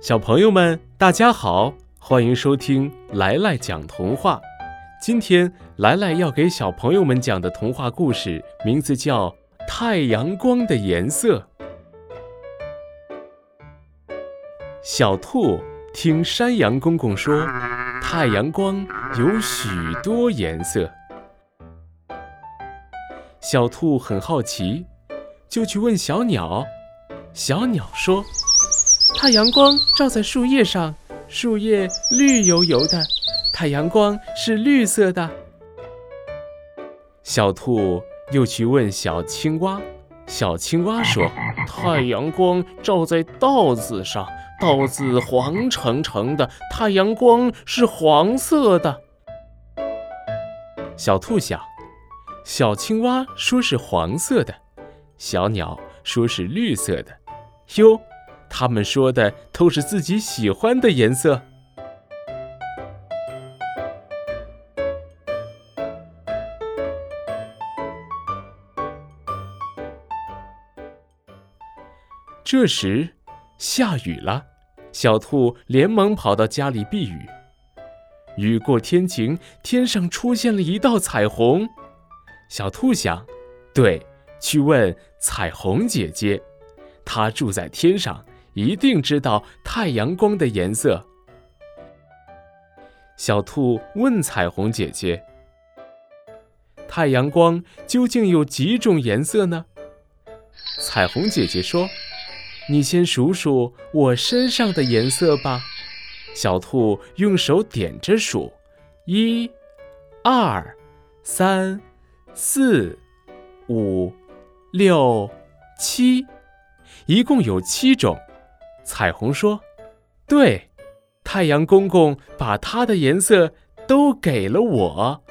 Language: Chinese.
小朋友们，大家好，欢迎收听来来讲童话。今天来来要给小朋友们讲的童话故事名字叫《太阳光的颜色》。小兔听山羊公公说，太阳光有许多颜色。小兔很好奇，就去问小鸟。小鸟说：“太阳光照在树叶上，树叶绿油油的，太阳光是绿色的。”小兔又去问小青蛙。小青蛙说：“太阳光照在稻子上，稻子黄澄澄的，太阳光是黄色的。”小兔想，小青蛙说是黄色的，小鸟说是绿色的。哟，他们说的都是自己喜欢的颜色。这时，下雨了，小兔连忙跑到家里避雨。雨过天晴，天上出现了一道彩虹。小兔想，对，去问彩虹姐姐。她住在天上，一定知道太阳光的颜色。小兔问彩虹姐姐：“太阳光究竟有几种颜色呢？”彩虹姐姐说：“你先数数我身上的颜色吧。”小兔用手点着数：一、二、三、四、五、六、七。一共有七种，彩虹说：“对，太阳公公把它的颜色都给了我。”